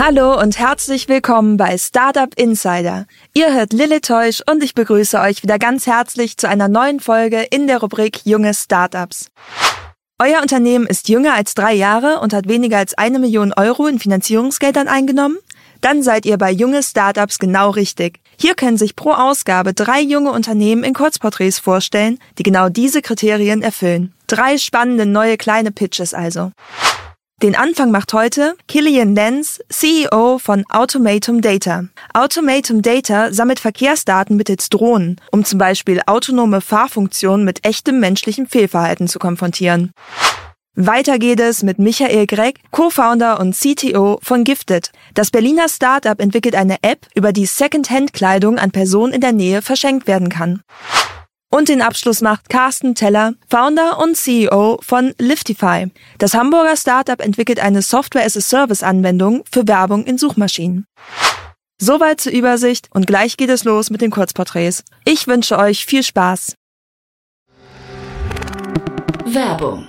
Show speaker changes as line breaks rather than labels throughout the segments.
Hallo und herzlich willkommen bei Startup Insider. Ihr hört Lille Teusch und ich begrüße euch wieder ganz herzlich zu einer neuen Folge in der Rubrik Junge Startups. Euer Unternehmen ist jünger als drei Jahre und hat weniger als eine Million Euro in Finanzierungsgeldern eingenommen? Dann seid ihr bei Junge Startups genau richtig. Hier können sich pro Ausgabe drei junge Unternehmen in Kurzporträts vorstellen, die genau diese Kriterien erfüllen. Drei spannende neue kleine Pitches also. Den Anfang macht heute Killian Lenz, CEO von Automatum Data. Automatum Data sammelt Verkehrsdaten mittels Drohnen, um zum Beispiel autonome Fahrfunktionen mit echtem menschlichem Fehlverhalten zu konfrontieren. Weiter geht es mit Michael Gregg, Co-Founder und CTO von Gifted. Das Berliner Startup entwickelt eine App, über die Second-Hand-Kleidung an Personen in der Nähe verschenkt werden kann. Und den Abschluss macht Carsten Teller, Founder und CEO von Liftify. Das Hamburger Startup entwickelt eine Software-as-a-Service-Anwendung für Werbung in Suchmaschinen. Soweit zur Übersicht und gleich geht es los mit den Kurzporträts. Ich wünsche euch viel Spaß.
Werbung.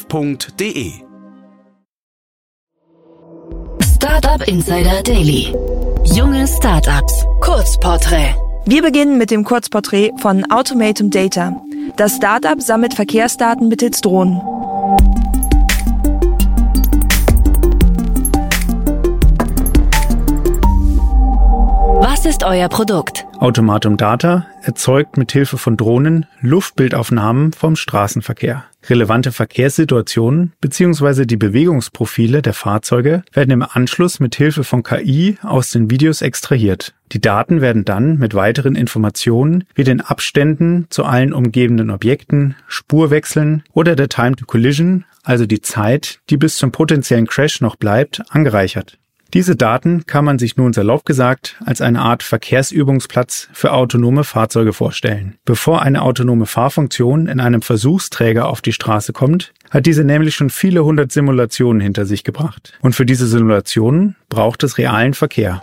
startup.de.
Startup Insider Daily. Junge Startups. Kurzporträt.
Wir beginnen mit dem Kurzporträt von Automatum Data. Das Startup sammelt Verkehrsdaten mittels Drohnen.
Was ist euer Produkt?
Automatum Data erzeugt mit Hilfe von Drohnen Luftbildaufnahmen vom Straßenverkehr. Relevante Verkehrssituationen bzw. die Bewegungsprofile der Fahrzeuge werden im Anschluss mit Hilfe von KI aus den Videos extrahiert. Die Daten werden dann mit weiteren Informationen wie den Abständen zu allen umgebenden Objekten, Spurwechseln oder der Time to Collision, also die Zeit, die bis zum potenziellen Crash noch bleibt, angereichert. Diese Daten kann man sich nun salopp gesagt als eine Art Verkehrsübungsplatz für autonome Fahrzeuge vorstellen. Bevor eine autonome Fahrfunktion in einem Versuchsträger auf die Straße kommt, hat diese nämlich schon viele hundert Simulationen hinter sich gebracht. Und für diese Simulationen braucht es realen Verkehr.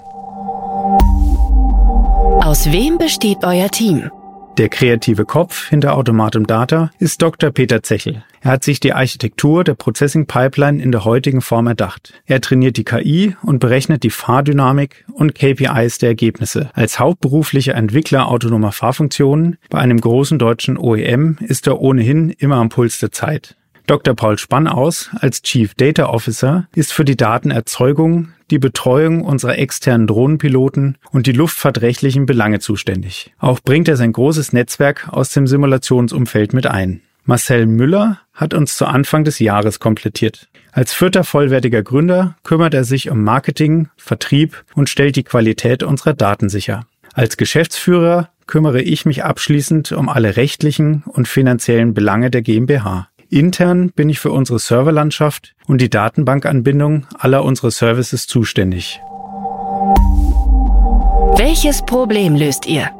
Aus wem besteht euer Team?
Der kreative Kopf hinter Automatum Data ist Dr. Peter Zechel. Er hat sich die Architektur der Processing Pipeline in der heutigen Form erdacht. Er trainiert die KI und berechnet die Fahrdynamik und KPIs der Ergebnisse. Als hauptberuflicher Entwickler autonomer Fahrfunktionen bei einem großen deutschen OEM ist er ohnehin immer am Puls der Zeit. Dr. Paul Spannaus als Chief Data Officer ist für die Datenerzeugung, die Betreuung unserer externen Drohnenpiloten und die luftfahrtrechtlichen Belange zuständig. Auch bringt er sein großes Netzwerk aus dem Simulationsumfeld mit ein. Marcel Müller hat uns zu Anfang des Jahres komplettiert. Als vierter vollwertiger Gründer kümmert er sich um Marketing, Vertrieb und stellt die Qualität unserer Daten sicher. Als Geschäftsführer kümmere ich mich abschließend um alle rechtlichen und finanziellen Belange der GmbH. Intern bin ich für unsere Serverlandschaft und die Datenbankanbindung aller unserer Services zuständig.
Welches Problem löst ihr?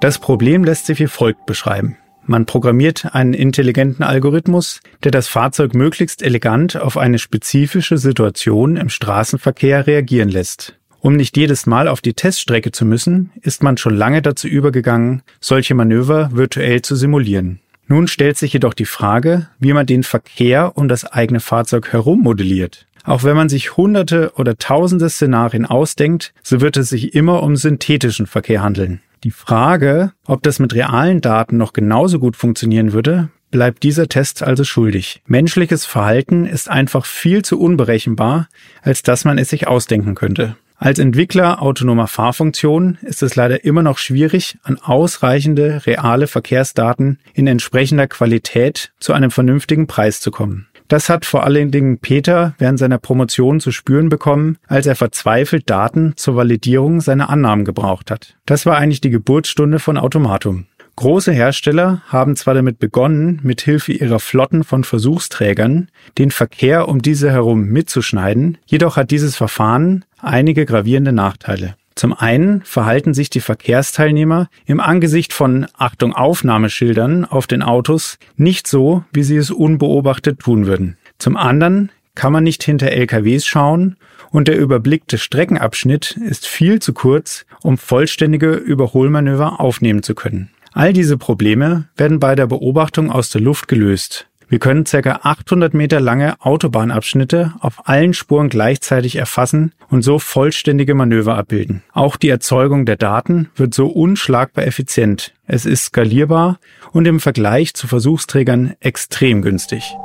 Das Problem lässt sich wie folgt beschreiben. Man programmiert einen intelligenten Algorithmus, der das Fahrzeug möglichst elegant auf eine spezifische Situation im Straßenverkehr reagieren lässt. Um nicht jedes Mal auf die Teststrecke zu müssen, ist man schon lange dazu übergegangen, solche Manöver virtuell zu simulieren. Nun stellt sich jedoch die Frage, wie man den Verkehr um das eigene Fahrzeug herum modelliert. Auch wenn man sich hunderte oder tausende Szenarien ausdenkt, so wird es sich immer um synthetischen Verkehr handeln. Die Frage, ob das mit realen Daten noch genauso gut funktionieren würde, bleibt dieser Test also schuldig. Menschliches Verhalten ist einfach viel zu unberechenbar, als dass man es sich ausdenken könnte. Als Entwickler autonomer Fahrfunktionen ist es leider immer noch schwierig, an ausreichende reale Verkehrsdaten in entsprechender Qualität zu einem vernünftigen Preis zu kommen. Das hat vor allen Dingen Peter während seiner Promotion zu spüren bekommen, als er verzweifelt Daten zur Validierung seiner Annahmen gebraucht hat. Das war eigentlich die Geburtsstunde von Automatum. Große Hersteller haben zwar damit begonnen, mit Hilfe ihrer Flotten von Versuchsträgern den Verkehr um diese herum mitzuschneiden, jedoch hat dieses Verfahren einige gravierende Nachteile. Zum einen verhalten sich die Verkehrsteilnehmer im Angesicht von Achtung Aufnahmeschildern auf den Autos nicht so, wie sie es unbeobachtet tun würden. Zum anderen kann man nicht hinter LKWs schauen und der überblickte Streckenabschnitt ist viel zu kurz, um vollständige Überholmanöver aufnehmen zu können. All diese Probleme werden bei der Beobachtung aus der Luft gelöst. Wir können ca. 800 Meter lange Autobahnabschnitte auf allen Spuren gleichzeitig erfassen und so vollständige Manöver abbilden. Auch die Erzeugung der Daten wird so unschlagbar effizient. Es ist skalierbar und im Vergleich zu Versuchsträgern extrem günstig.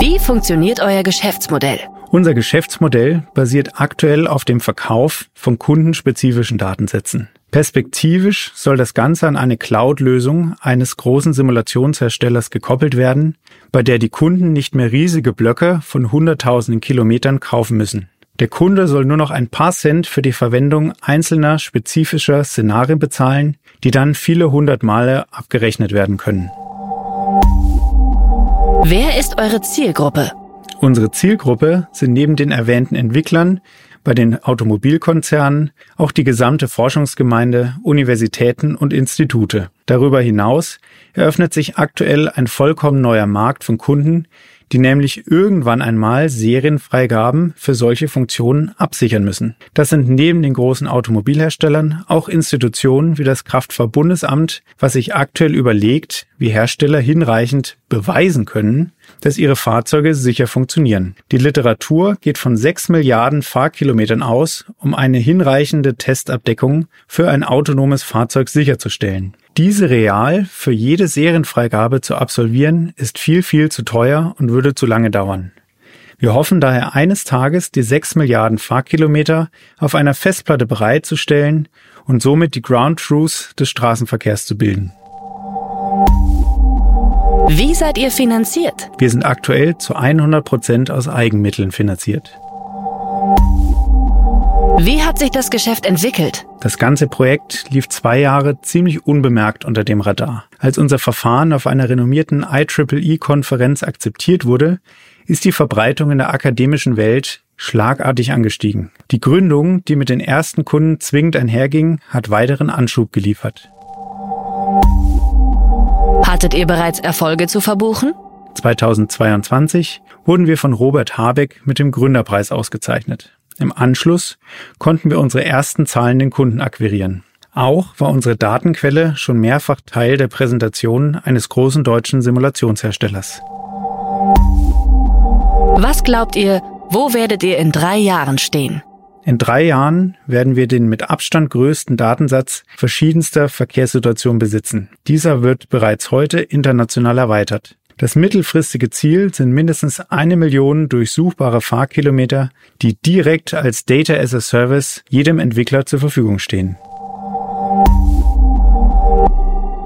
Wie funktioniert euer Geschäftsmodell?
Unser Geschäftsmodell basiert aktuell auf dem Verkauf von kundenspezifischen Datensätzen. Perspektivisch soll das Ganze an eine Cloud-Lösung eines großen Simulationsherstellers gekoppelt werden, bei der die Kunden nicht mehr riesige Blöcke von hunderttausenden Kilometern kaufen müssen. Der Kunde soll nur noch ein paar Cent für die Verwendung einzelner spezifischer Szenarien bezahlen, die dann viele hundert Male abgerechnet werden können.
Wer ist eure Zielgruppe?
Unsere Zielgruppe sind neben den erwähnten Entwicklern bei den Automobilkonzernen auch die gesamte Forschungsgemeinde, Universitäten und Institute. Darüber hinaus eröffnet sich aktuell ein vollkommen neuer Markt von Kunden, die nämlich irgendwann einmal Serienfreigaben für solche Funktionen absichern müssen. Das sind neben den großen Automobilherstellern auch Institutionen wie das Kraftfahrbundesamt, was sich aktuell überlegt, wie Hersteller hinreichend beweisen können, dass ihre Fahrzeuge sicher funktionieren. Die Literatur geht von 6 Milliarden Fahrkilometern aus, um eine hinreichende Testabdeckung für ein autonomes Fahrzeug sicherzustellen. Diese real für jede Serienfreigabe zu absolvieren, ist viel, viel zu teuer und würde zu lange dauern. Wir hoffen daher eines Tages, die 6 Milliarden Fahrkilometer auf einer Festplatte bereitzustellen und somit die Ground Truth des Straßenverkehrs zu bilden.
Wie seid ihr finanziert?
Wir sind aktuell zu 100 Prozent aus Eigenmitteln finanziert.
Wie hat sich das Geschäft entwickelt?
Das ganze Projekt lief zwei Jahre ziemlich unbemerkt unter dem Radar. Als unser Verfahren auf einer renommierten IEEE-Konferenz akzeptiert wurde, ist die Verbreitung in der akademischen Welt schlagartig angestiegen. Die Gründung, die mit den ersten Kunden zwingend einherging, hat weiteren Anschub geliefert.
Hattet ihr bereits Erfolge zu verbuchen?
2022 wurden wir von Robert Habeck mit dem Gründerpreis ausgezeichnet. Im Anschluss konnten wir unsere ersten zahlenden Kunden akquirieren. Auch war unsere Datenquelle schon mehrfach Teil der Präsentation eines großen deutschen Simulationsherstellers.
Was glaubt ihr, wo werdet ihr in drei Jahren stehen?
In drei Jahren werden wir den mit Abstand größten Datensatz verschiedenster Verkehrssituationen besitzen. Dieser wird bereits heute international erweitert. Das mittelfristige Ziel sind mindestens eine Million durchsuchbare Fahrkilometer, die direkt als Data as a Service jedem Entwickler zur Verfügung stehen.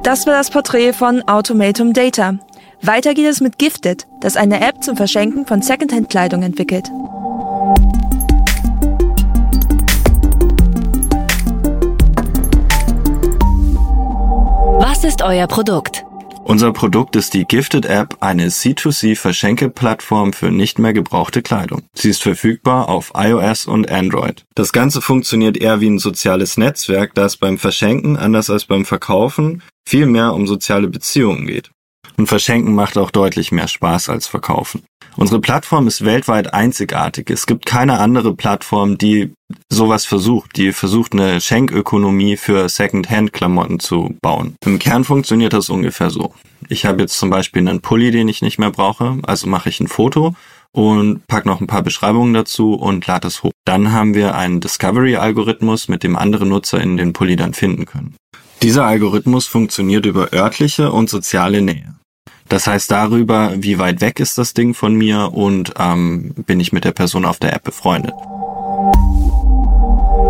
Das war das Porträt von Automatum Data. Weiter geht es mit Gifted, das eine App zum Verschenken von Secondhand-Kleidung entwickelt.
Ist euer Produkt?
Unser Produkt ist die Gifted App, eine C2C-Verschenke-Plattform für nicht mehr gebrauchte Kleidung. Sie ist verfügbar auf iOS und Android. Das Ganze funktioniert eher wie ein soziales Netzwerk, das beim Verschenken, anders als beim Verkaufen, viel mehr um soziale Beziehungen geht. Und Verschenken macht auch deutlich mehr Spaß als Verkaufen. Unsere Plattform ist weltweit einzigartig. Es gibt keine andere Plattform, die sowas versucht, die versucht, eine Schenkökonomie für Second-Hand-Klamotten zu bauen. Im Kern funktioniert das ungefähr so. Ich habe jetzt zum Beispiel einen Pulli, den ich nicht mehr brauche, also mache ich ein Foto und pack noch ein paar Beschreibungen dazu und lade es hoch. Dann haben wir einen Discovery-Algorithmus, mit dem andere Nutzer in den Pulli dann finden können. Dieser Algorithmus funktioniert über örtliche und soziale Nähe. Das heißt darüber, wie weit weg ist das Ding von mir und ähm, bin ich mit der Person auf der App befreundet.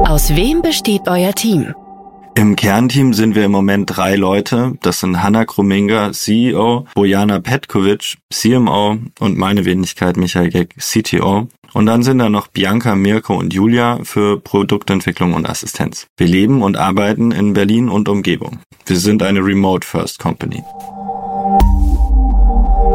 Aus wem besteht euer Team?
Im Kernteam sind wir im Moment drei Leute. Das sind Hanna Kruminga, CEO, Bojana Petkovic, CMO und meine Wenigkeit Michael Geck, CTO. Und dann sind da noch Bianca, Mirko und Julia für Produktentwicklung und Assistenz. Wir leben und arbeiten in Berlin und Umgebung. Wir sind eine Remote First Company.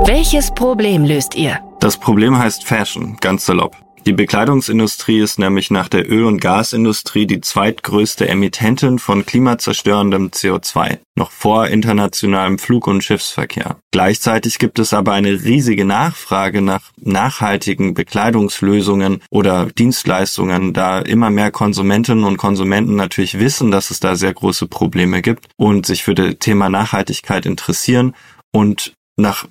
Welches Problem löst ihr?
Das Problem heißt Fashion, ganz salopp. Die Bekleidungsindustrie ist nämlich nach der Öl- und Gasindustrie die zweitgrößte Emittentin von klimazerstörendem CO2, noch vor internationalem Flug- und Schiffsverkehr. Gleichzeitig gibt es aber eine riesige Nachfrage nach nachhaltigen Bekleidungslösungen oder Dienstleistungen, da immer mehr Konsumentinnen und Konsumenten natürlich wissen, dass es da sehr große Probleme gibt und sich für das Thema Nachhaltigkeit interessieren und nach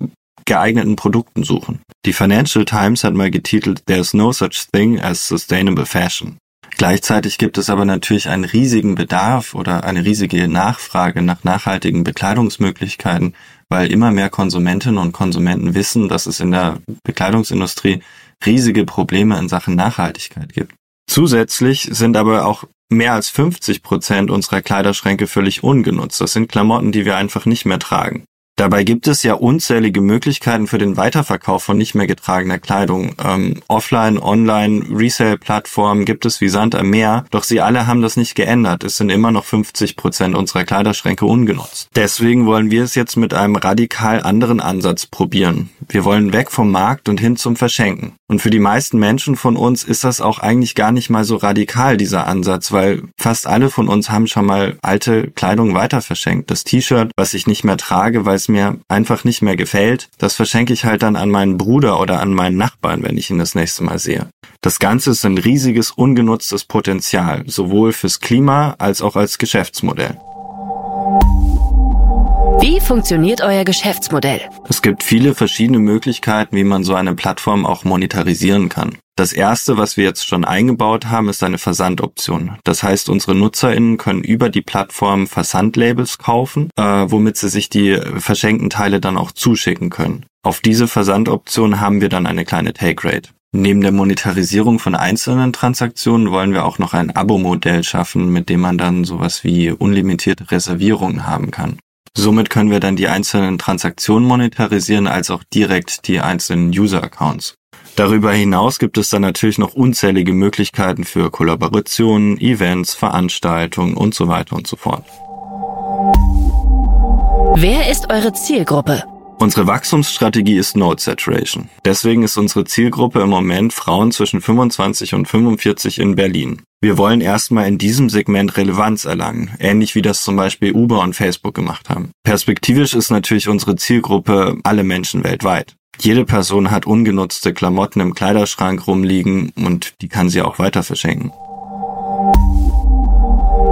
geeigneten Produkten suchen. Die Financial Times hat mal getitelt There's no such thing as sustainable fashion. Gleichzeitig gibt es aber natürlich einen riesigen Bedarf oder eine riesige Nachfrage nach nachhaltigen Bekleidungsmöglichkeiten, weil immer mehr Konsumentinnen und Konsumenten wissen, dass es in der Bekleidungsindustrie riesige Probleme in Sachen Nachhaltigkeit gibt. Zusätzlich sind aber auch mehr als 50 Prozent unserer Kleiderschränke völlig ungenutzt. Das sind Klamotten, die wir einfach nicht mehr tragen. Dabei gibt es ja unzählige Möglichkeiten für den Weiterverkauf von nicht mehr getragener Kleidung. Ähm, offline, online, Resale-Plattformen gibt es wie Sand am Meer, doch sie alle haben das nicht geändert. Es sind immer noch 50 Prozent unserer Kleiderschränke ungenutzt. Deswegen wollen wir es jetzt mit einem radikal anderen Ansatz probieren. Wir wollen weg vom Markt und hin zum Verschenken. Und für die meisten Menschen von uns ist das auch eigentlich gar nicht mal so radikal, dieser Ansatz, weil fast alle von uns haben schon mal alte Kleidung weiter verschenkt. Das T-Shirt, was ich nicht mehr trage, weil es mir einfach nicht mehr gefällt, das verschenke ich halt dann an meinen Bruder oder an meinen Nachbarn, wenn ich ihn das nächste Mal sehe. Das Ganze ist ein riesiges ungenutztes Potenzial, sowohl fürs Klima als auch als Geschäftsmodell.
Wie funktioniert euer Geschäftsmodell?
Es gibt viele verschiedene Möglichkeiten, wie man so eine Plattform auch monetarisieren kann. Das erste, was wir jetzt schon eingebaut haben, ist eine Versandoption. Das heißt, unsere NutzerInnen können über die Plattform Versandlabels kaufen, äh, womit sie sich die verschenkten Teile dann auch zuschicken können. Auf diese Versandoption haben wir dann eine kleine Take Rate. Neben der Monetarisierung von einzelnen Transaktionen wollen wir auch noch ein Abo-Modell schaffen, mit dem man dann sowas wie unlimitierte Reservierungen haben kann. Somit können wir dann die einzelnen Transaktionen monetarisieren als auch direkt die einzelnen User-Accounts. Darüber hinaus gibt es dann natürlich noch unzählige Möglichkeiten für Kollaborationen, Events, Veranstaltungen und so weiter und so fort.
Wer ist eure Zielgruppe?
Unsere Wachstumsstrategie ist Node Saturation. Deswegen ist unsere Zielgruppe im Moment Frauen zwischen 25 und 45 in Berlin. Wir wollen erstmal in diesem Segment Relevanz erlangen, ähnlich wie das zum Beispiel Uber und Facebook gemacht haben. Perspektivisch ist natürlich unsere Zielgruppe alle Menschen weltweit. Jede Person hat ungenutzte Klamotten im Kleiderschrank rumliegen und die kann sie auch weiter verschenken.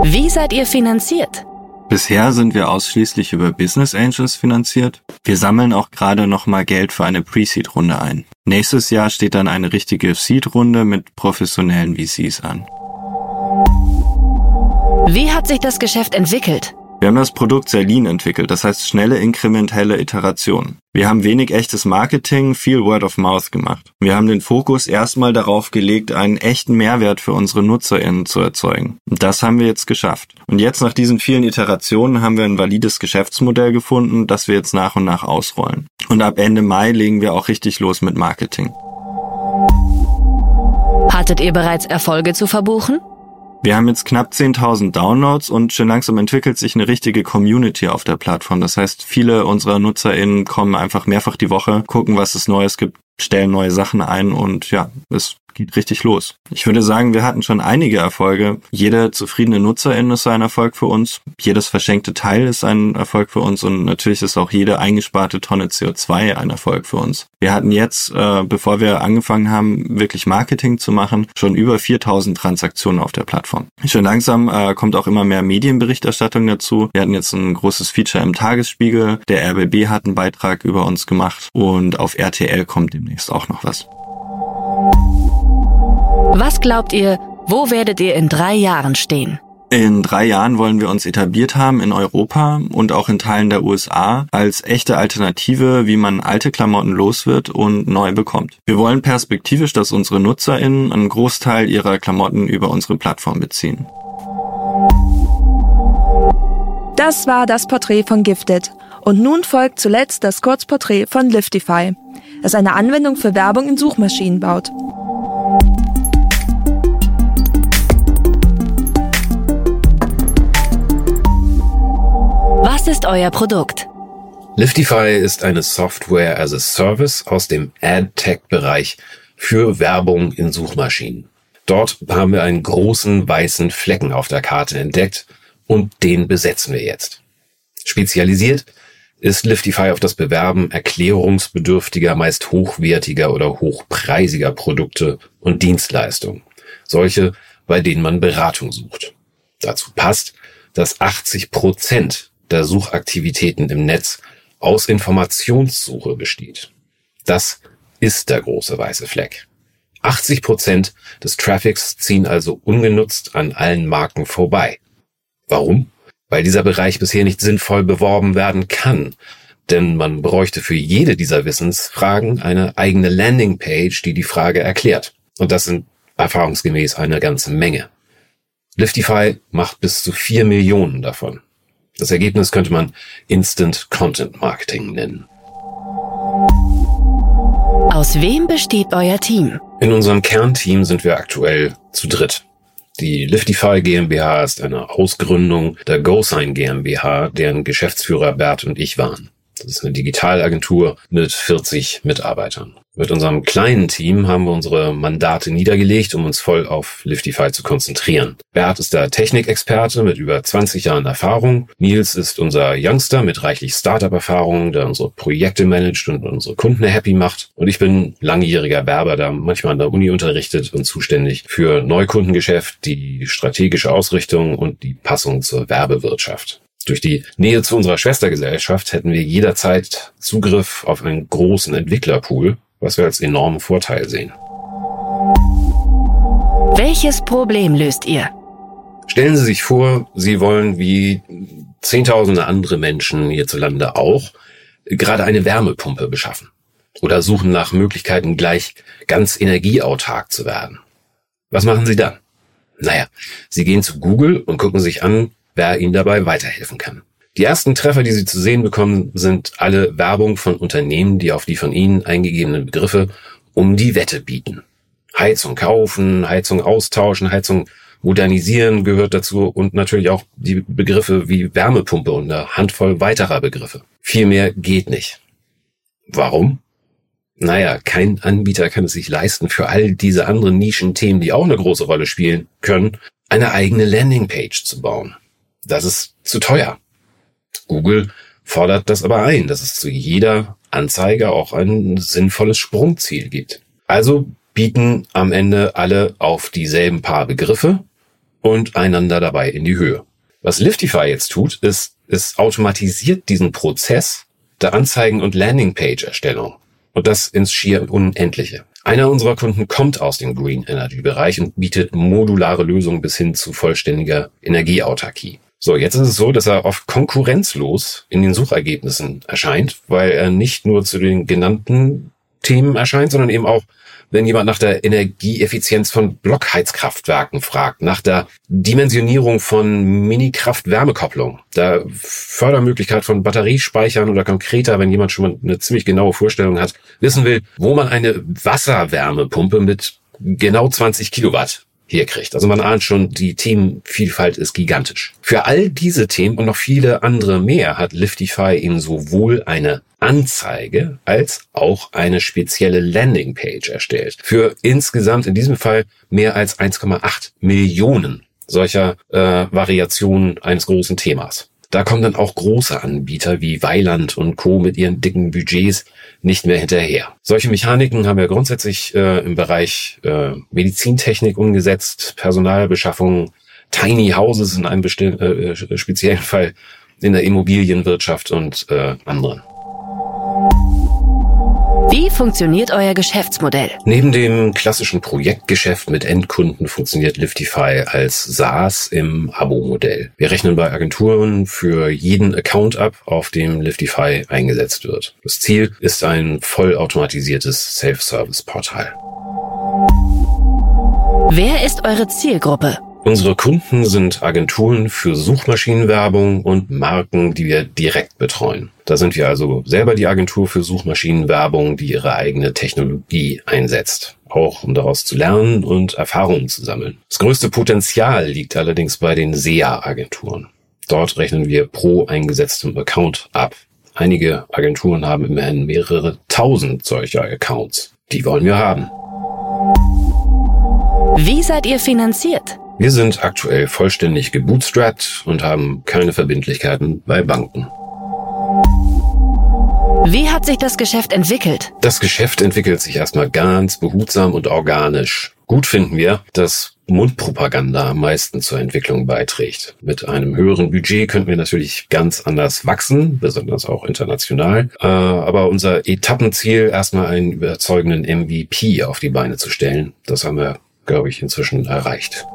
Wie seid ihr finanziert?
Bisher sind wir ausschließlich über Business Angels finanziert. Wir sammeln auch gerade nochmal Geld für eine Pre-Seed-Runde ein. Nächstes Jahr steht dann eine richtige Seed-Runde mit professionellen VCs an.
Wie hat sich das Geschäft entwickelt?
Wir haben das Produkt sehr lean entwickelt, das heißt schnelle inkrementelle Iterationen. Wir haben wenig echtes Marketing, viel Word of Mouth gemacht. Wir haben den Fokus erstmal darauf gelegt, einen echten Mehrwert für unsere NutzerInnen zu erzeugen. Und das haben wir jetzt geschafft. Und jetzt nach diesen vielen Iterationen haben wir ein valides Geschäftsmodell gefunden, das wir jetzt nach und nach ausrollen. Und ab Ende Mai legen wir auch richtig los mit Marketing.
Hattet ihr bereits Erfolge zu verbuchen?
Wir haben jetzt knapp 10.000 Downloads und schon langsam entwickelt sich eine richtige Community auf der Plattform. Das heißt, viele unserer NutzerInnen kommen einfach mehrfach die Woche, gucken, was es Neues gibt, stellen neue Sachen ein und ja, es geht richtig los. Ich würde sagen, wir hatten schon einige Erfolge. Jeder zufriedene Nutzerin ist ein Erfolg für uns. Jedes verschenkte Teil ist ein Erfolg für uns und natürlich ist auch jede eingesparte Tonne CO2 ein Erfolg für uns. Wir hatten jetzt, äh, bevor wir angefangen haben, wirklich Marketing zu machen, schon über 4000 Transaktionen auf der Plattform. Schon langsam äh, kommt auch immer mehr Medienberichterstattung dazu. Wir hatten jetzt ein großes Feature im Tagesspiegel. Der RBB hat einen Beitrag über uns gemacht und auf RTL kommt demnächst auch noch was.
Was glaubt ihr, wo werdet ihr in drei Jahren stehen?
In drei Jahren wollen wir uns etabliert haben in Europa und auch in Teilen der USA als echte Alternative, wie man alte Klamotten los wird und neu bekommt. Wir wollen perspektivisch, dass unsere NutzerInnen einen Großteil ihrer Klamotten über unsere Plattform beziehen.
Das war das Porträt von Gifted. Und nun folgt zuletzt das Kurzporträt von Liftify, das eine Anwendung für Werbung in Suchmaschinen baut.
Ist euer Produkt?
Liftify ist eine Software as a Service aus dem Ad-Tech-Bereich für Werbung in Suchmaschinen. Dort haben wir einen großen weißen Flecken auf der Karte entdeckt und den besetzen wir jetzt. Spezialisiert ist Liftify auf das Bewerben erklärungsbedürftiger, meist hochwertiger oder hochpreisiger Produkte und Dienstleistungen. Solche, bei denen man Beratung sucht. Dazu passt, dass 80 Prozent der Suchaktivitäten im Netz aus Informationssuche besteht. Das ist der große weiße Fleck. 80 Prozent des Traffics ziehen also ungenutzt an allen Marken vorbei. Warum? Weil dieser Bereich bisher nicht sinnvoll beworben werden kann. Denn man bräuchte für jede dieser Wissensfragen eine eigene Landingpage, die die Frage erklärt. Und das sind erfahrungsgemäß eine ganze Menge. Liftify macht bis zu vier Millionen davon. Das Ergebnis könnte man Instant Content Marketing nennen.
Aus wem besteht euer Team?
In unserem Kernteam sind wir aktuell zu dritt. Die Liftify GmbH ist eine Ausgründung der GoSign GmbH, deren Geschäftsführer Bert und ich waren. Das ist eine Digitalagentur mit 40 Mitarbeitern. Mit unserem kleinen Team haben wir unsere Mandate niedergelegt, um uns voll auf Liftify zu konzentrieren. Bert ist der Technikexperte mit über 20 Jahren Erfahrung. Nils ist unser Youngster mit reichlich Startup-Erfahrung, der unsere Projekte managt und unsere Kunden happy macht. Und ich bin langjähriger Werber, der manchmal an der Uni unterrichtet und zuständig für Neukundengeschäft, die strategische Ausrichtung und die Passung zur Werbewirtschaft. Durch die Nähe zu unserer Schwestergesellschaft hätten wir jederzeit Zugriff auf einen großen Entwicklerpool, was wir als enormen Vorteil sehen.
Welches Problem löst ihr?
Stellen Sie sich vor, Sie wollen wie zehntausende andere Menschen hierzulande auch gerade eine Wärmepumpe beschaffen oder suchen nach Möglichkeiten gleich ganz energieautark zu werden. Was machen Sie dann? Naja, Sie gehen zu Google und gucken sich an, wer Ihnen dabei weiterhelfen kann. Die ersten Treffer, die Sie zu sehen bekommen, sind alle Werbung von Unternehmen, die auf die von Ihnen eingegebenen Begriffe um die Wette bieten. Heizung kaufen, Heizung austauschen, Heizung modernisieren gehört dazu und natürlich auch die Begriffe wie Wärmepumpe und eine Handvoll weiterer Begriffe. Viel mehr geht nicht. Warum? Naja, kein Anbieter kann es sich leisten, für all diese anderen Nischenthemen, die auch eine große Rolle spielen können, eine eigene Landingpage zu bauen. Das ist zu teuer. Google fordert das aber ein, dass es zu jeder Anzeige auch ein sinnvolles Sprungziel gibt. Also bieten am Ende alle auf dieselben paar Begriffe und einander dabei in die Höhe. Was Liftify jetzt tut, ist, es automatisiert diesen Prozess der Anzeigen- und Landingpage-Erstellung. Und das ins schier Unendliche. Einer unserer Kunden kommt aus dem Green Energy Bereich und bietet modulare Lösungen bis hin zu vollständiger Energieautarkie. So, jetzt ist es so, dass er oft konkurrenzlos in den Suchergebnissen erscheint, weil er nicht nur zu den genannten Themen erscheint, sondern eben auch, wenn jemand nach der Energieeffizienz von Blockheizkraftwerken fragt, nach der Dimensionierung von Mini-Kraft-Wärmekopplung, der Fördermöglichkeit von Batteriespeichern oder konkreter, wenn jemand schon mal eine ziemlich genaue Vorstellung hat, wissen will, wo man eine Wasserwärmepumpe mit genau 20 Kilowatt herkriegt. Also man ahnt schon, die Themenvielfalt ist gigantisch. Für all diese Themen und noch viele andere mehr hat Liftify eben sowohl eine Anzeige als auch eine spezielle Landingpage erstellt. Für insgesamt in diesem Fall mehr als 1,8 Millionen solcher äh, Variationen eines großen Themas. Da kommen dann auch große Anbieter wie Weiland und Co. mit ihren dicken Budgets nicht mehr hinterher. Solche Mechaniken haben wir grundsätzlich äh, im Bereich äh, Medizintechnik umgesetzt, Personalbeschaffung, Tiny Houses in einem bestimmten äh, speziellen Fall in der Immobilienwirtschaft und äh, anderen.
Wie funktioniert euer Geschäftsmodell?
Neben dem klassischen Projektgeschäft mit Endkunden funktioniert Liftify als SaaS im Abo-Modell. Wir rechnen bei Agenturen für jeden Account ab, auf dem Liftify eingesetzt wird. Das Ziel ist ein vollautomatisiertes Self-Service-Portal.
Wer ist eure Zielgruppe?
Unsere Kunden sind Agenturen für Suchmaschinenwerbung und Marken, die wir direkt betreuen. Da sind wir also selber die Agentur für Suchmaschinenwerbung, die ihre eigene Technologie einsetzt. Auch um daraus zu lernen und Erfahrungen zu sammeln. Das größte Potenzial liegt allerdings bei den SEA-Agenturen. Dort rechnen wir pro eingesetztem Account ab. Einige Agenturen haben immerhin mehrere tausend solcher Accounts. Die wollen wir haben.
Wie seid ihr finanziert?
Wir sind aktuell vollständig gebootstrapped und haben keine Verbindlichkeiten bei Banken.
Wie hat sich das Geschäft entwickelt?
Das Geschäft entwickelt sich erstmal ganz behutsam und organisch. Gut finden wir, dass Mundpropaganda am meisten zur Entwicklung beiträgt. Mit einem höheren Budget könnten wir natürlich ganz anders wachsen, besonders auch international. Äh, aber unser Etappenziel, erstmal einen überzeugenden MVP auf die Beine zu stellen, das haben wir, glaube ich, inzwischen erreicht.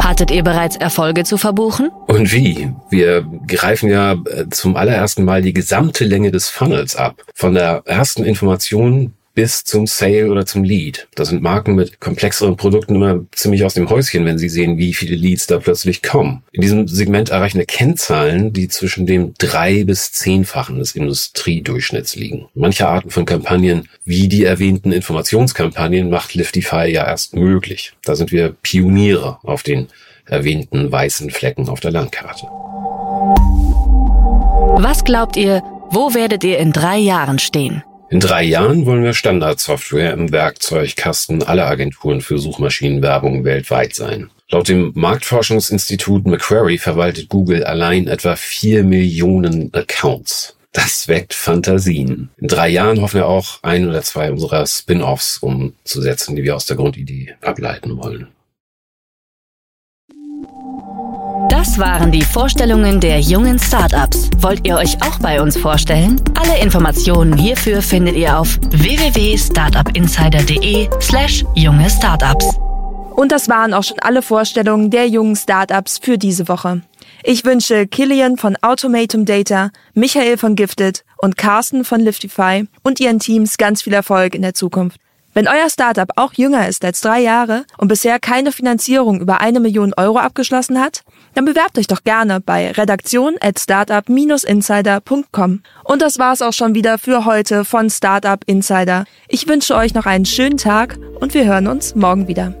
Hattet ihr bereits Erfolge zu verbuchen?
Und wie? Wir greifen ja äh, zum allerersten Mal die gesamte Länge des Funnels ab. Von der ersten Information bis zum Sale oder zum Lead. Da sind Marken mit komplexeren Produkten immer ziemlich aus dem Häuschen, wenn sie sehen, wie viele Leads da plötzlich kommen. In diesem Segment erreichen wir Kennzahlen, die zwischen dem drei- bis zehnfachen des Industriedurchschnitts liegen. Manche Arten von Kampagnen, wie die erwähnten Informationskampagnen, macht Liftify ja erst möglich. Da sind wir Pioniere auf den erwähnten weißen Flecken auf der Landkarte.
Was glaubt ihr, wo werdet ihr in drei Jahren stehen?
In drei Jahren wollen wir Standardsoftware im Werkzeugkasten aller Agenturen für Suchmaschinenwerbung weltweit sein. Laut dem Marktforschungsinstitut Macquarie verwaltet Google allein etwa vier Millionen Accounts. Das weckt Fantasien. In drei Jahren hoffen wir auch, ein oder zwei unserer Spin-offs umzusetzen, die wir aus der Grundidee ableiten wollen.
Das waren die Vorstellungen der jungen Startups. Wollt ihr euch auch bei uns vorstellen? Alle Informationen hierfür findet ihr auf www.startupinsider.de/slash junge Startups.
Und das waren auch schon alle Vorstellungen der jungen Startups für diese Woche. Ich wünsche Killian von Automatum Data, Michael von Gifted und Carsten von Liftify und ihren Teams ganz viel Erfolg in der Zukunft. Wenn euer Startup auch jünger ist als drei Jahre und bisher keine Finanzierung über eine Million Euro abgeschlossen hat, dann bewerbt euch doch gerne bei redaktion at startup-insider.com. Und das war's auch schon wieder für heute von Startup Insider. Ich wünsche euch noch einen schönen Tag und wir hören uns morgen wieder.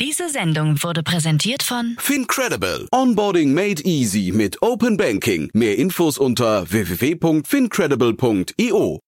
Diese Sendung wurde präsentiert von
Fincredible. Onboarding made easy mit Open Banking. Mehr Infos unter www.fincredible.io.